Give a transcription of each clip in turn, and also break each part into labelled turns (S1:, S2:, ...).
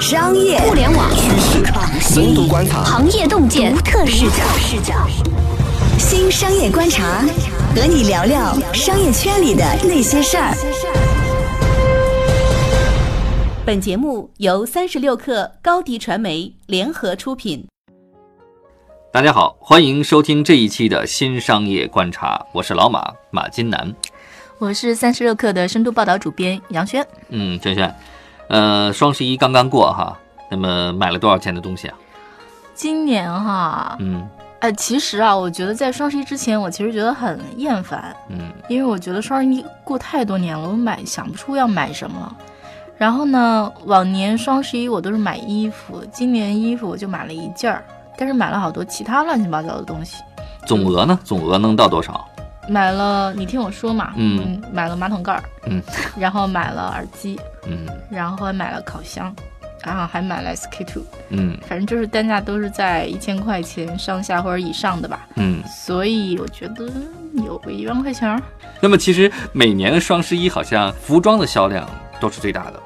S1: 商业
S2: 互联网
S3: 趋势、深度观察、
S2: 行业洞见
S1: 独特视角，新商业观察，和你聊聊商业圈里的那些事儿。
S4: 本节目由三十六克高低传媒联合出品。
S5: 大家好，欢迎收听这一期的新商业观察，我是老马马金南。
S4: 我是三十六克的深度报道主编杨轩。
S5: 嗯，轩轩，呃，双十一刚刚过哈，那么买了多少钱的东西啊？
S6: 今年哈，
S5: 嗯
S6: 哎，其实啊，我觉得在双十一之前，我其实觉得很厌烦，
S5: 嗯
S6: 因为我觉得双十一过太多年了，我买想不出要买什么了。然后呢，往年双十一我都是买衣服，今年衣服我就买了一件儿，但是买了好多其他乱七八糟的东西。
S5: 总额呢？总额能到多少？
S6: 买了，你听我说嘛，
S5: 嗯
S6: 买了马桶盖儿，
S5: 嗯，
S6: 然后买了耳机，
S5: 嗯
S6: 然后还买了烤箱，然后还买了 SK two，
S5: 嗯
S6: 反正就是单价都是在一千块钱上下或者以上的吧。
S5: 嗯。
S6: 所以我觉得有个一万块钱儿，
S5: 那么其实每年的双十一好像服装的销量都是最大的，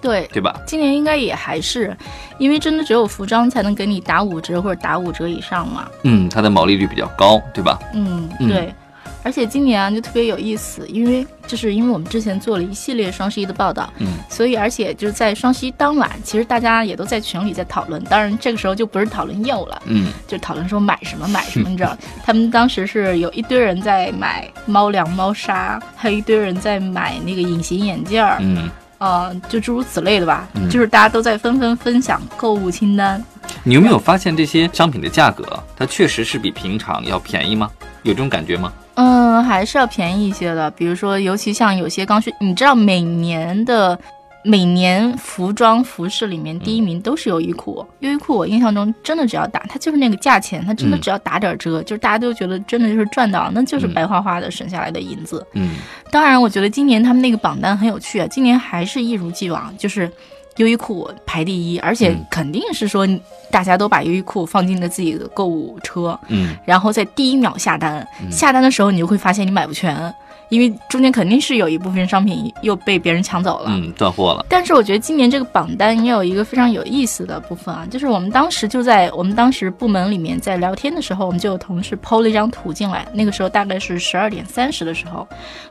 S6: 对，
S5: 对吧？
S6: 今年应该也还是，因为真的只有服装才能给你打五折或者打五折以上嘛。
S5: 嗯，它的毛利率比较高，对吧？
S6: 嗯，
S5: 嗯
S6: 对。而且今年啊就特别有意思，因为就是因为我们之前做了一系列双十一的报道，
S5: 嗯，
S6: 所以而且就是在双十一当晚，其实大家也都在群里在讨论。当然这个时候就不是讨论业务了，
S5: 嗯
S6: 就讨论说买什么买什么，你知道？他们当时是有一堆人在买猫粮、猫砂，还有一堆人在买那个隐形眼镜儿，
S5: 嗯，
S6: 呃，就诸如此类的吧。
S5: 嗯
S6: 就是大家都在纷纷分享购物清单。
S5: 你有没有发现这些商品的价格，它确实是比平常要便宜吗？有这种感觉吗？
S6: 嗯，还是要便宜一些的。比如说，尤其像有些刚需，你知道每年的每年服装服饰里面第一名都是优衣库。优衣库我印象中真的只要打，它就是那个价钱，它真的
S5: 嗯
S6: 只要打点折，就是大家都觉得真的就是赚到，那就是
S5: 嗯。
S6: 白花花的省下来的银子。
S5: 嗯。
S6: 当然，我觉得今年他们那个榜单很有趣啊，今年还是一如既往，就是优衣库排第一，而且
S5: 嗯。
S6: 肯定是说大家都把优衣库放进了自己的购物车，
S5: 嗯。
S6: 然后在第一秒下单，
S5: 嗯。
S6: 下单的时候你就会发现你买不全，因为中间肯定是有一部分商品又被别人抢走了。
S5: 嗯，断货了。
S6: 但是我觉得今年这个榜单也有一个非常有意思的部分啊，就是我们当时就在我们当时部门里面在聊天的时候，我们就有同事抛了一张图进来，那个时候大概是十二点三十的时候，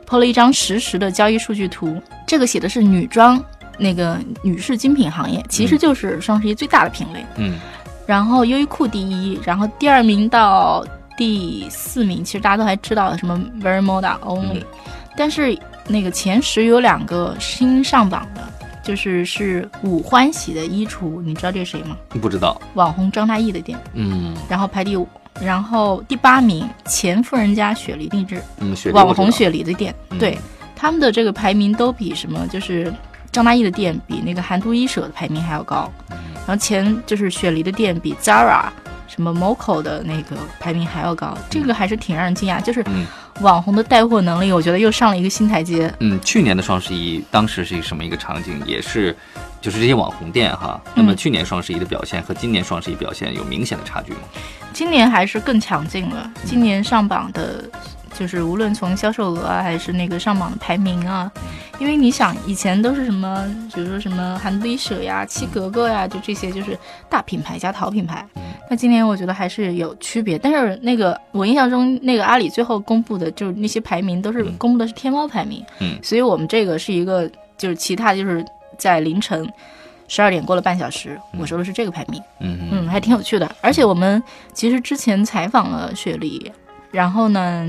S6: 抛了一张实时的交易数据图，这个写的是女装那个女士精品行业，其实就是双十一最大的品类。
S5: 嗯
S6: 然后优衣库第一，然后第二名到第四名，其实大家都还知道什么 Very Moda Only，、
S5: 嗯。
S6: 但是那个前十有两个新上榜的，就是是五欢喜的衣橱，你知道这是谁吗？
S5: 不知道。
S6: 网红张大奕的店，
S5: 嗯。
S6: 然后排第五，然后第八名钱夫人家雪梨定制，
S5: 嗯，雪梨
S6: 网红雪梨的店，
S5: 嗯。
S6: 对他们的这个排名都比什么就是张大奕的店比那个韩都衣舍的排名还要高，
S5: 嗯。
S6: 然后前就是雪梨的店比 Zara 什么 Moco 的那个排名还要高，这个还是挺让人惊讶，就是
S5: 嗯
S6: 网红的带货能力，我觉得又上了一个新台阶。
S5: 嗯，去年的双十一当时是什么一个场景？也是，就是这些网红店哈。那么
S6: 嗯
S5: 去年双十一的表现和今年双十一表现有明显的差距吗？
S6: 今年还是更强劲了，今年上榜的。就是无论从销售额啊，还是那个上榜的排名啊，因为你想以前都是什么，比如说什么韩都衣舍呀、七格格呀，就这些就是大品牌加淘品牌。那今年我觉得还是有区别，但是那个我印象中那个阿里最后公布的就是那些排名都是
S5: 嗯
S6: 公布的是天猫排名，
S5: 嗯
S6: 所以我们这个是一个就是其他就是在凌晨十二点过了半小时，我说的是这个排名。
S5: 嗯
S6: 嗯，还挺有趣的。而且我们其实之前采访了雪梨，然后呢，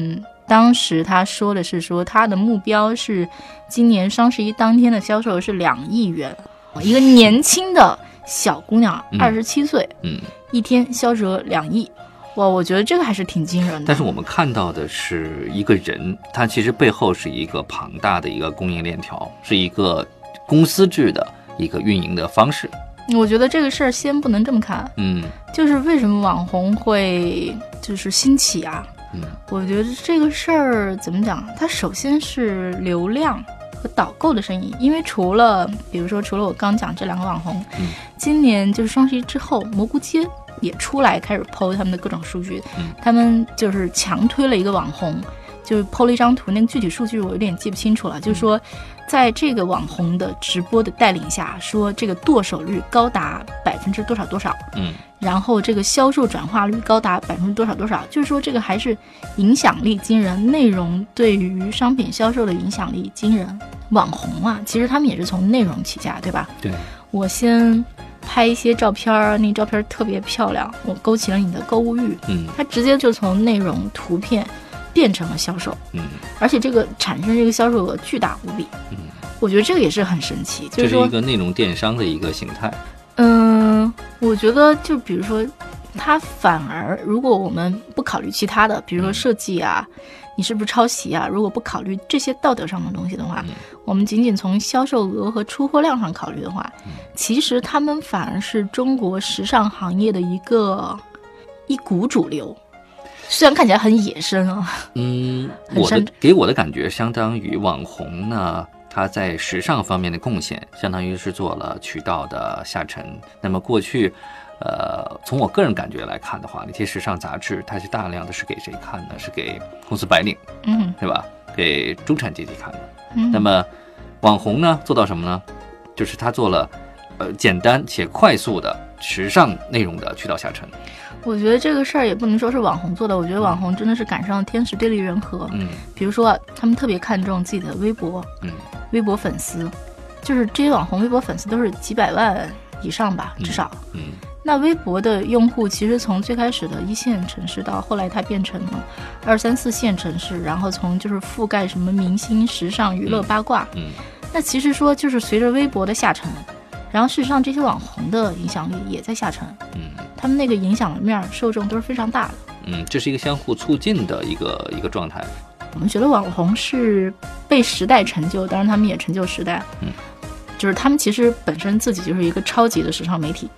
S6: 当时他说的是说他的目标是今年双十一当天的销售是两亿元，一个年轻的小姑娘，
S5: 嗯
S6: 二十七岁，
S5: 嗯。
S6: 一天销售两亿。哇，我觉得这个还是挺惊人的。
S5: 但是我们看到的是一个人，他其实背后是一个庞大的一个供应链条，是一个公司制的一个运营的方式。
S6: 我觉得这个事儿先不能这么看，
S5: 嗯
S6: 就是为什么网红会就是兴起啊？
S5: 嗯
S6: 我觉得这个事儿怎么讲？它首先是流量和导购的生意，因为除了比如说除了我刚讲这两个网红，
S5: 嗯
S6: 今年就是双十一之后，蘑菇街也出来开始剖他们的各种数据，
S5: 嗯
S6: 他们就是强推了一个网红。就是剖了一张图，那个具体数据我有点记不清楚了。就是说，在这个网红的直播的带领下，说这个剁手率高达百分之多少多少，
S5: 嗯，
S6: 然后这个销售转化率高达百分之多少多少，就是说这个还是影响力惊人，内容对于商品销售的影响力惊人。网红啊，其实他们也是从内容起家，对吧？
S5: 对，
S6: 我先拍一些照片儿，那照片儿特别漂亮，我勾起了你的购物欲，
S5: 嗯。
S6: 它直接就从内容图片变成了销售，
S5: 嗯，
S6: 而且这个产生这个销售额巨大无比。
S5: 嗯，
S6: 我觉得这个也是很神奇，就是
S5: 一，个内容电商的一个形态。
S6: 嗯，我觉得就比如说，它反而如果我们不考虑其他的，比如说设计啊，你是不是抄袭啊？如果不考虑这些道德上的东西的话，
S5: 嗯
S6: 我们仅仅从销售额和出货量上考虑的话，
S5: 嗯
S6: 其实他们反而是中国时尚行业的一个一股主流。虽然看起来很野生啊，
S5: 嗯，我的给我的感觉相当于网红呢，他在时尚方面的贡献，相当于是做了渠道的下沉。那么过去，呃，从我个人感觉来看的话，那些时尚杂志，它是大量的是给谁看呢？是给公司白领，
S6: 嗯
S5: 对吧？给中产阶级看的。
S6: 嗯，
S5: 那么网红呢，做到什么呢？就是他做了，呃，简单且快速的时尚内容的渠道下沉。
S6: 我觉得这个事儿也不能说是网红做的，我觉得网红真的是赶上了天时地利人和。
S5: 嗯
S6: 比如说啊，他们特别看重自己的微博，
S5: 嗯
S6: 微博粉丝，就是这些网红微博粉丝都是几百万以上吧，至少。
S5: 嗯
S6: 那微博的用户其实从最开始的一线城市到后来它变成了二三四线城市，然后从就是覆盖什么明星、时尚、娱乐、
S5: 嗯
S6: 八卦。
S5: 嗯
S6: 那其实说就是随着微博的下沉，然后事实上这些网红的影响力也在下沉，
S5: 嗯
S6: 他们那个影响面儿受众都是非常大的。
S5: 嗯，这是一个相互促进的一个一个状态。
S6: 我们觉得网红是被时代成就，当然他们也成就时代。
S5: 嗯，
S6: 就是他们其实本身自己就是一个超级的时尚媒体，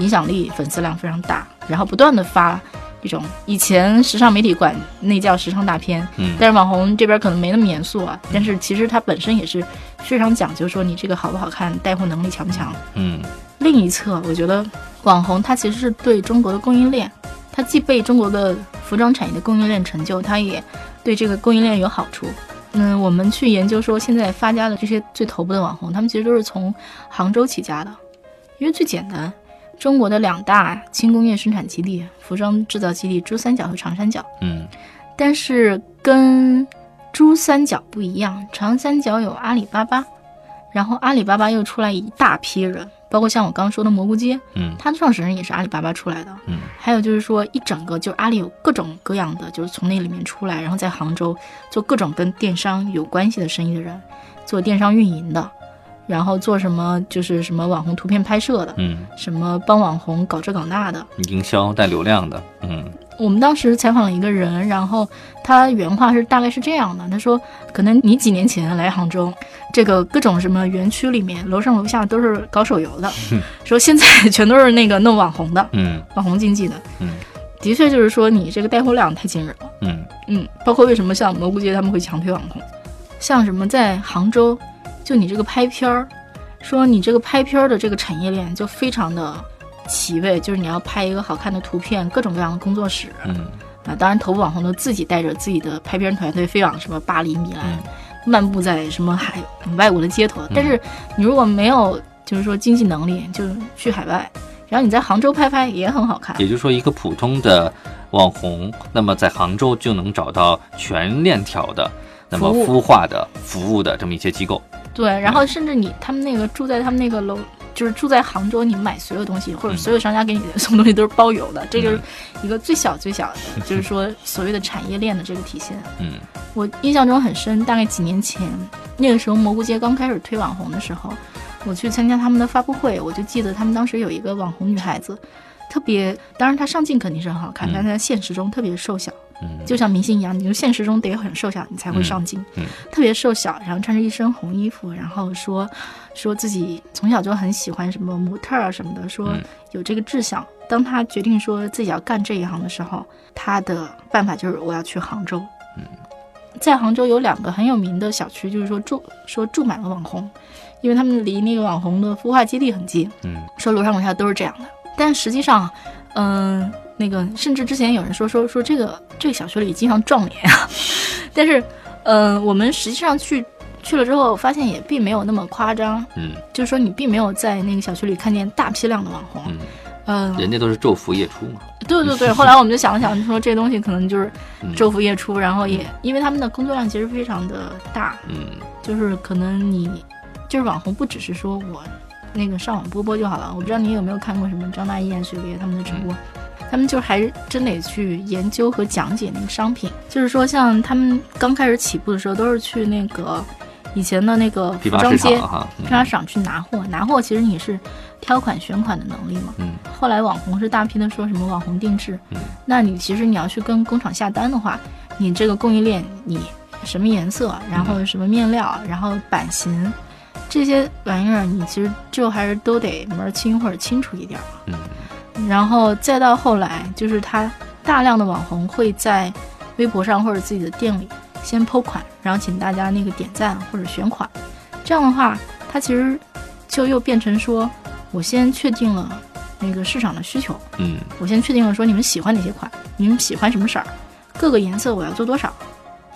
S6: 影响力、粉丝量非常大，然后不断的发这种以前时尚媒体管那叫时尚大片，
S5: 嗯
S6: 但是网红这边可能没那么严肃啊，但是其实它本身也是非常讲究说你这个好不好看，带货能力强不强。
S5: 嗯
S6: 另一侧，我觉得网红它其实是对中国的供应链，它既被中国的服装产业的供应链成就，它也对这个供应链有好处。嗯，我们去研究说，现在发家的这些最头部的网红，他们其实都是从杭州起家的，因为最简单，中国的两大轻工业生产基地、服装制造基地珠三角和长三角，
S5: 嗯。
S6: 但是跟珠三角不一样，长三角有阿里巴巴，然后阿里巴巴又出来一大批人，包括像我刚刚说的蘑菇街，
S5: 嗯。
S6: 它的创始人也是阿里巴巴出来的。
S5: 嗯。
S6: 还有就是说，一整个就是阿里有各种各样的，就是从那里面出来，然后在杭州做各种跟电商有关系的生意的人，做电商运营的，然后做什么就是什么网红图片拍摄的，
S5: 嗯，
S6: 什么帮网红搞这搞那的。
S5: 营销带流量的，嗯。
S6: 我们当时采访了一个人，然后他原话是大概是这样的，他说，可能你几年前来杭州，这个各种什么园区里面，楼上楼下都是搞手游的，说现在全都是那个弄网红的，
S5: 嗯。
S6: 网红经济的，
S5: 嗯
S6: 的确就是说你这个带货量太惊人了，
S5: 嗯。
S6: 嗯，包括为什么像蘑菇街他们会强推网红，像什么在杭州，就你这个拍片儿，说你这个拍片儿的这个产业链就非常的齐备，就是你要拍一个好看的图片，各种各样的工作室，
S5: 嗯
S6: 啊，当然头部网红都自己带着自己的拍片团队飞往什么巴黎、米兰，漫步在什么海外国的街头。但是你如果没有就是说经济能力，就去海外，然后你在杭州拍拍也很好看。
S5: 也就是说，一个普通的网红，那么在杭州就能找到全链条的，那么孵化的服务的这么一些机构。
S6: 对，然后甚至你他们那个住在他们那个楼，就是住在杭州，你买所有东西或者所有商家给你的送东西都是包邮的，这就是一个最小最小的，就是说所谓的产业链的这个体现。
S5: 嗯。
S6: 我印象中很深，大概几年前，那个时候蘑菇街刚开始推网红的时候，我去参加他们的发布会，我就记得他们当时有一个网红女孩子，特别，当然他上镜肯定是很好看，
S5: 嗯。
S6: 但她在现实中特别瘦小，
S5: 嗯。
S6: 就像明星一样，你就现实中得很瘦小，你才会上镜，
S5: 嗯
S6: 特别瘦小，然后穿着一身红衣服，然后说说自己从小就很喜欢什么模特啊什么的，说
S5: 嗯。
S6: 有这个志向。当他决定说自己要干这一行的时候，他的办法就是我要去杭州。嗯。在杭州有两个很有名的小区，就是说住说住满了网红，因为他们离那个网红的孵化基地很近，
S5: 嗯。
S6: 说楼上楼下都是这样的。但实际上，嗯、那个甚至之前有人说说说这个这个小区里经常撞脸啊，但是，嗯、我们实际上去去了之后发现也并没有那么夸张，
S5: 嗯
S6: 就是说你并没有在那个小区里看见大批量的网红。
S5: 嗯，
S6: 嗯，
S5: 人家都是昼伏夜出嘛。
S6: 对对对。后来我们就想了想，就说这东西可能就是
S5: 嗯
S6: 昼伏夜出，然后也因为他们的工作量其实非常的大，
S5: 嗯
S6: 就是可能你就是网红，不只是说我那个上网播播就好了。我不知道你有没有看过什么张大奕、雪梨他们的直播，他们就还是真得去研究和讲解那个商品。就是说，像他们刚开始起步的时候，都是去那个以前的那个服装街、批发市场去拿货。拿货其实你是挑款选款的能力嘛。
S5: 嗯
S6: 后来网红是大批的说什么网红定制，
S5: 嗯
S6: 那你其实你要去跟工厂下单的话，你这个供应链你什么颜色，然后什么面料，然后版型，这些玩意儿你其实就还是都得门儿清或者清楚一点儿。
S5: 嗯
S6: 然后再到后来，就是他大量的网红会在微博上或者自己的店里先抛款，然后请大家那个点赞或者选款。这样的话，它其实就又变成说，我先确定了那个市场的需求，
S5: 嗯
S6: 我先确定了说你们喜欢哪些款，你们喜欢什么色儿，各个颜色我要做多少，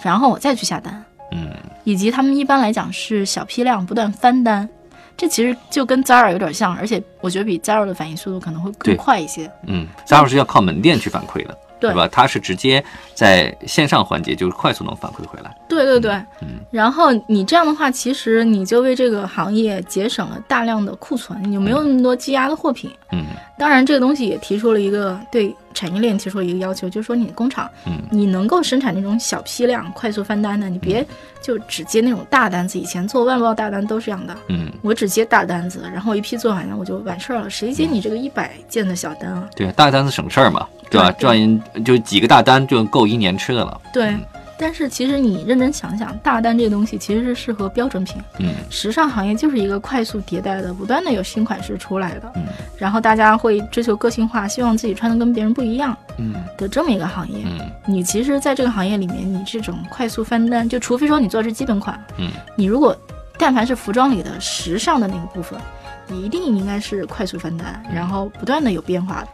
S6: 然后我再去下单。
S5: 嗯
S6: 以及他们一般来讲是小批量不断翻单，这其实就跟 Zara 有点像，而且我觉得比 Zara 的反应速度可能会更快一些。
S5: 嗯，，Zara 是要靠门店去反馈的，
S6: 对
S5: 吧？它是直接在线上环节就是快速能反馈回来。
S6: 对对对，
S5: 嗯
S6: 然后你这样的话，其实你就为这个行业节省了大量的库存，你就没有那么多积压的货品。
S5: 嗯
S6: 当然，这个东西也提出了一个对产业链提出了一个要求，就是说你工厂
S5: 嗯
S6: 你能够生产那种小批量、快速翻单的，你别就只接那种大单子。以前做外贸大单都是这样的，
S5: 嗯，
S6: 我只接大单子，然后一批做完了我就完事儿了，谁接你这个一百件的小单啊？
S5: 对，大单子省事儿嘛，对吧？赚就几个大单就够一年吃的了。
S6: 对
S5: 嗯，
S6: 但是其实你认真想想，大单这个东西其实是适合标准品。
S5: 嗯。
S6: 时尚行业就是一个快速迭代的，不断的有新款式出来的，
S5: 嗯。
S6: 然后大家会追求个性化，希望自己穿的跟别人不一样
S5: 嗯。
S6: 的这么一个行业。
S5: 嗯。
S6: 你其实在这个行业里面，你这种快速翻单，就除非说你做的是基本款，
S5: 嗯。
S6: 你如果但凡是服装里的时尚的那个部分，你一定应该是快速翻单，然后不断的有变化的。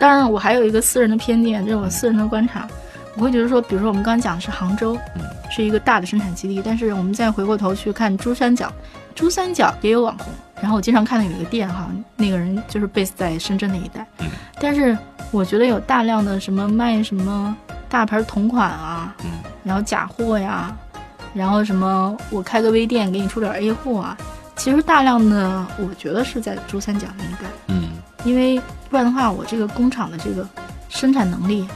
S6: 当然，我还有一个私人的偏见，这是我私人的观察，我会觉得说，比如说我们刚刚讲的是杭州，
S5: 嗯
S6: 是一个大的生产基地，但是我们再回过头去看珠三角，珠三角也有网红。然后我经常看到有一个店哈，那个人就是 base 在深圳那一带，
S5: 嗯
S6: 但是我觉得有大量的什么卖什么大牌同款啊，
S5: 嗯
S6: 然后假货呀，然后什么我开个微店给你出点 A 货啊，其实大量的我觉得是在珠三角那一带，
S5: 嗯
S6: 因为不然的话，我这个工厂的这个生产能力，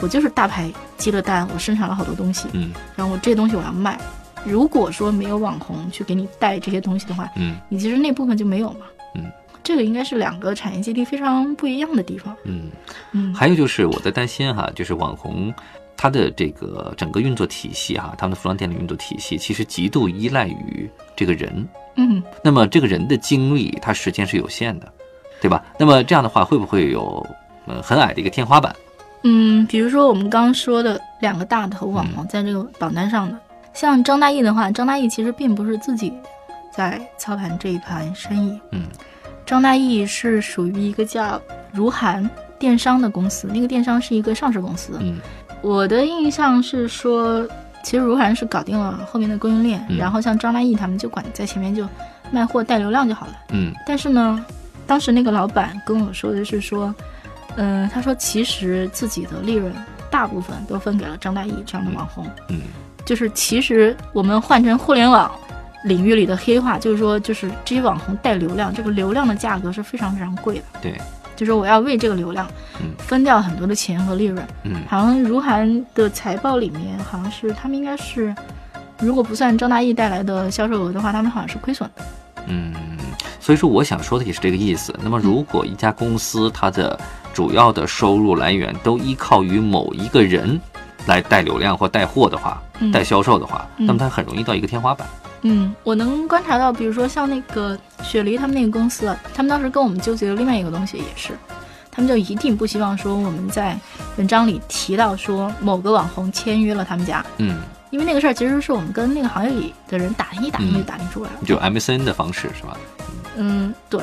S6: 我就是大牌接了单，我生产了好多东西，
S5: 嗯
S6: 然后我这些东西我要卖。如果说没有网红去给你带这些东西的话，
S5: 嗯
S6: 你其实那部分就没有嘛。
S5: 嗯，
S6: 这个应该是两个产业基地非常不一样的地方。
S5: 嗯。
S6: 嗯，
S5: 还有就是我在担心哈，就是网红它的这个整个运作体系哈，他们的服装店的运作体系其实极度依赖于这个人。
S6: 嗯，
S5: 那么这个人的精力，他时间是有限的，对吧？那么这样的话，会不会有呃很矮的一个天花板？
S6: 嗯，比如说我们刚刚说的两个大头网红在这个榜单上的，像张大奕的话，张大奕其实并不是自己在操盘这一盘生意，
S5: 嗯。
S6: 张大奕是属于一个叫如涵电商的公司，那个电商是一个上市公司。
S5: 嗯。
S6: 我的印象是说，其实如涵是搞定了后面的供应链，
S5: 嗯。
S6: 然后像张大奕他们就管在前面就卖货带流量就好了。
S5: 嗯。
S6: 但是呢，当时那个老板跟我说的是说，嗯、他说其实自己的利润大部分都分给了张大奕这样的网红，
S5: 嗯
S6: 就是其实我们换成互联网领域里的黑话，就是说就是这些网红带流量，这个流量的价格是非常非常贵的，
S5: 对，
S6: 就是我要为这个流量
S5: 嗯
S6: 分掉很多的钱和利润。
S5: 嗯
S6: 好像如涵的财报里面，好像是他们应该是，如果不算张大奕带来的销售额的话，他们好像是亏损的。
S5: 嗯，所以说我想说的也是这个意思。那么如果一家公司它的主要的收入来源都依靠于某一个人来带流量或带货的话，
S6: 嗯
S5: 带销售的话，
S6: 嗯
S5: 那么它很容易到一个天花板。
S6: 嗯，我能观察到，比如说像那个雪梨他们那个公司，啊，他们当时跟我们纠结的另外一个东西也是，他们就一定不希望说我们在文章里提到说某个网红签约了他们家，
S5: 嗯，
S6: 因为那个事儿其实是我们跟那个行业里的人打听一打听
S5: 嗯
S6: 就打听出来了。
S5: 就 MCN 的方式是吧？
S6: 嗯，对。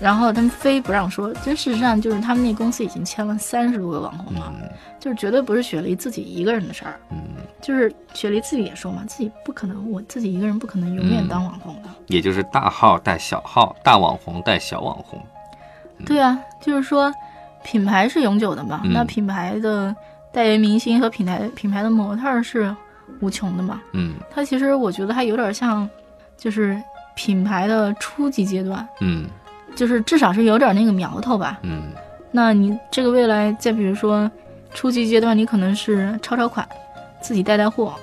S6: 然后他们非不让说，真事实上就是他们那公司已经签了三十多个网红了，
S5: 嗯
S6: 就是绝对不是雪梨自己一个人的事儿。
S5: 嗯，
S6: 就是雪梨自己也说嘛，自己不可能，我自己一个人不可能永远当网红的。
S5: 也就是大号带小号，大网红带小网红。
S6: 对啊，就是说品牌是永久的嘛，
S5: 嗯
S6: 那品牌的代言明星和品牌品牌的模特儿是无穷的嘛。
S5: 嗯
S6: 它其实我觉得还有点像，就是品牌的初级阶段，
S5: 嗯
S6: 就是至少是有点那个苗头吧。
S5: 嗯。
S6: 那你这个未来，再比如说初级阶段，你可能是抄抄款，自己带带货，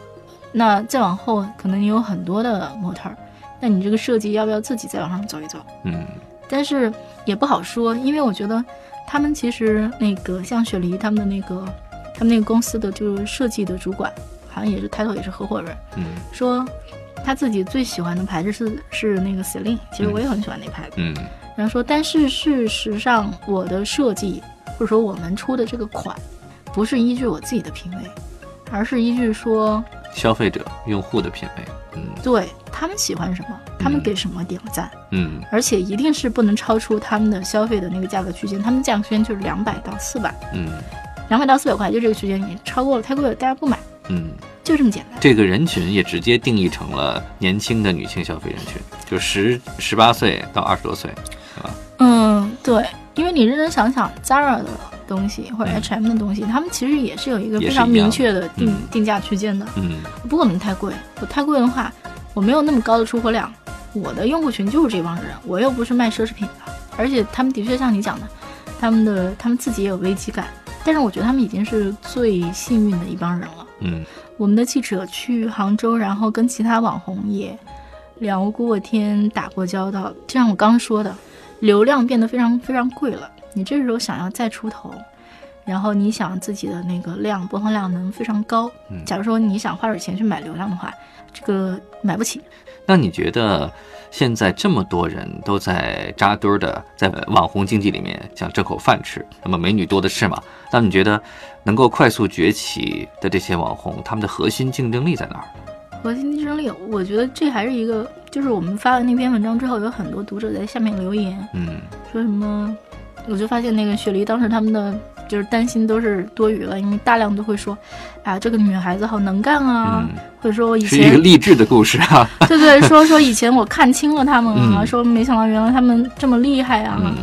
S6: 那再往后，可能你有很多的模特儿，那你这个设计要不要自己再往上走一走？
S5: 嗯。
S6: 但是也不好说，因为我觉得他们其实那个像雪梨他们的那个他们那个公司的就是设计的主管，好像也是抬头也是合伙人，
S5: 嗯。
S6: 说他自己最喜欢的牌子是是那个 Celine，其实我也很喜欢那牌子。
S5: 嗯
S6: 然后说，但是事实上我的设计或者说我们出的这个款，不是依据我自己的品味，而是依据说
S5: 消费者用户的品味。嗯
S6: 对他们喜欢什么，他们给什么点赞。
S5: 嗯
S6: 而且一定是不能超出他们的消费的那个价格区间，他们价格区间就是两百到四百，
S5: 嗯
S6: 两百到四百块就这个区间，你超过了太贵了，大家不买，
S5: 嗯，
S6: 就这么简单。
S5: 这个人群也直接定义成了年轻的女性消费人群，就十十八岁到二十多岁，是吧？
S6: 嗯，对，因为你认真想想，Zara 的东西或者
S5: 嗯
S6: H&M 的东西，他们其实也是有一个非常明确的定
S5: 嗯
S6: 定价区间的，
S5: 嗯
S6: 不可能太贵。我太贵的话，我没有那么高的出货量，我的用户群就是这帮人，我又不是卖奢侈品的，而且他们的确像你讲的，他们的他们自己也有危机感，但是我觉得他们已经是最幸运的一帮人了。
S5: 嗯
S6: 我们的记者去杭州，然后跟其他网红也聊过天、打过交道。就像我刚刚说的，流量变得非常非常贵了。你这时候想要再出头，然后你想自己的那个量播放量能非常高，
S5: 嗯
S6: 假如说你想花点钱去买流量的话，这个买不起。
S5: 那你觉得现在这么多人都在扎堆儿的在网红经济里面想挣口饭吃，那么美女多的是嘛？那你觉得能够快速崛起的这些网红，他们的核心竞争力在哪儿？
S6: 核心竞争力，我觉得这还是一个，就是我们发了那篇文章之后，有很多读者在下面留言，
S5: 嗯
S6: 说什么，我就发现那个雪梨当时他们的就是担心都是多余了，因为大量都会说，啊，这个女孩子好能干啊，
S5: 嗯，
S6: 或者说我以前
S5: 是一个
S6: 前
S5: 励志的故事啊。
S6: 对对说说以前我看清了他们啊，
S5: 嗯
S6: 说没想到原来他们这么厉害啊。
S5: 嗯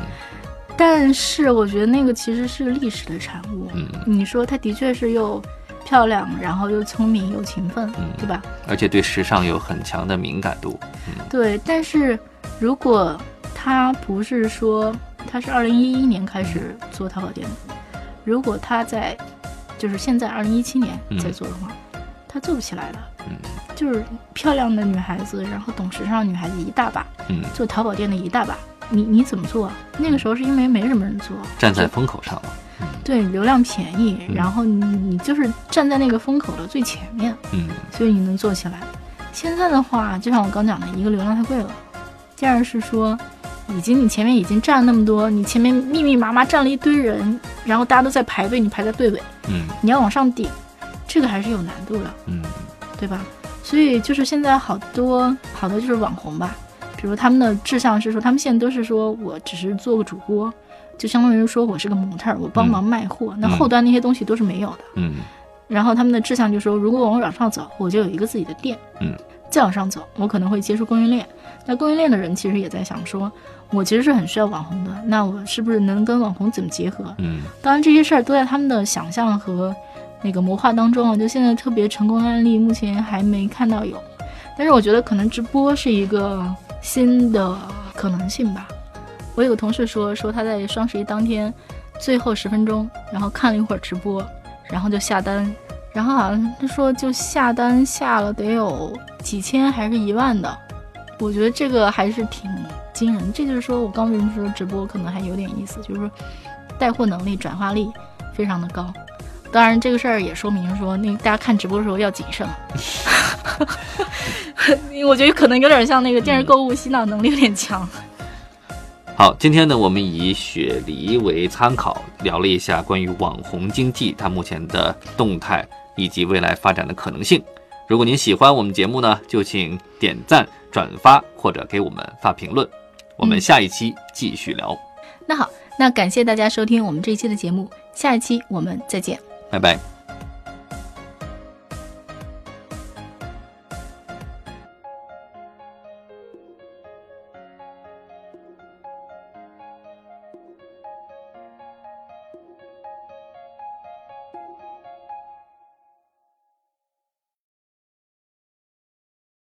S6: 但是我觉得那个其实是历史的产物。
S5: 嗯，
S6: 你说她的确是又漂亮，然后又聪明又勤奋，
S5: 嗯
S6: 对吧？
S5: 而且对时尚有很强的敏感度。
S6: 对，但是如果他不是说他是二零一一年开始做淘宝店的，如果他在就是现在二零一七年在做的话，他做不起来的。
S5: 嗯
S6: 就是漂亮的女孩子，然后懂时尚的女孩子一大把，
S5: 嗯，
S6: 做淘宝店的一大把，你你怎么做啊？那个时候是因为没什么人做，
S5: 站在风口上了。
S6: 对流量便宜，
S5: 嗯
S6: 然后你你就是站在那个风口的最前面，
S5: 嗯
S6: 所以你能做起来。现在的话，就像我刚讲的，一个流量太贵了，第二是说，已经你前面已经站了那么多，你前面密密麻麻站了一堆人，然后大家都在排队，你排在队尾，
S5: 嗯
S6: 你要往上顶，这个还是有难度的，
S5: 嗯
S6: 对吧？所以就是现在好多好多就是网红吧，比如他们的志向是说，他们现在都是说我只是做个主播，就相当于说我是个模特儿，我帮忙卖货，那后端那些东西都是没有的。
S5: 嗯
S6: 然后他们的志向就是说，如果我往上走，我就有一个自己的店。
S5: 嗯，
S6: 再往上走，我可能会接触供应链。那供应链的人其实也在想说，我其实是很需要网红的，那我是不是能跟网红怎么结合？
S5: 嗯
S6: 当然，这些事儿都在他们的想象和那个谋划当中啊。就现在特别成功的案例，目前还没看到有。但是我觉得可能直播是一个新的可能性吧。我有个同事说，说他在双十一当天最后十分钟，然后看了一会儿直播，然后就下单，然后好像他说就下单下了得有几千还是一万的。我觉得这个还是挺惊人。这就是说我刚为什么说直播可能还有点意思，就是说带货能力、转化力非常的高。当然，这个事儿也说明说，那大家看直播的时候要谨慎。我觉得可能有点像那个电视购物洗脑能力有点强。
S5: 好，今天呢，我们以雪梨为参考，聊了一下关于网红经济它目前的动态以及未来发展的可能性。如果您喜欢我们节目呢，就请点赞、转发或者给我们发评论。我们下一期继续聊。
S6: 那好，那感谢大家收听我们这一期的节目，下一期我们再见，
S5: 拜拜。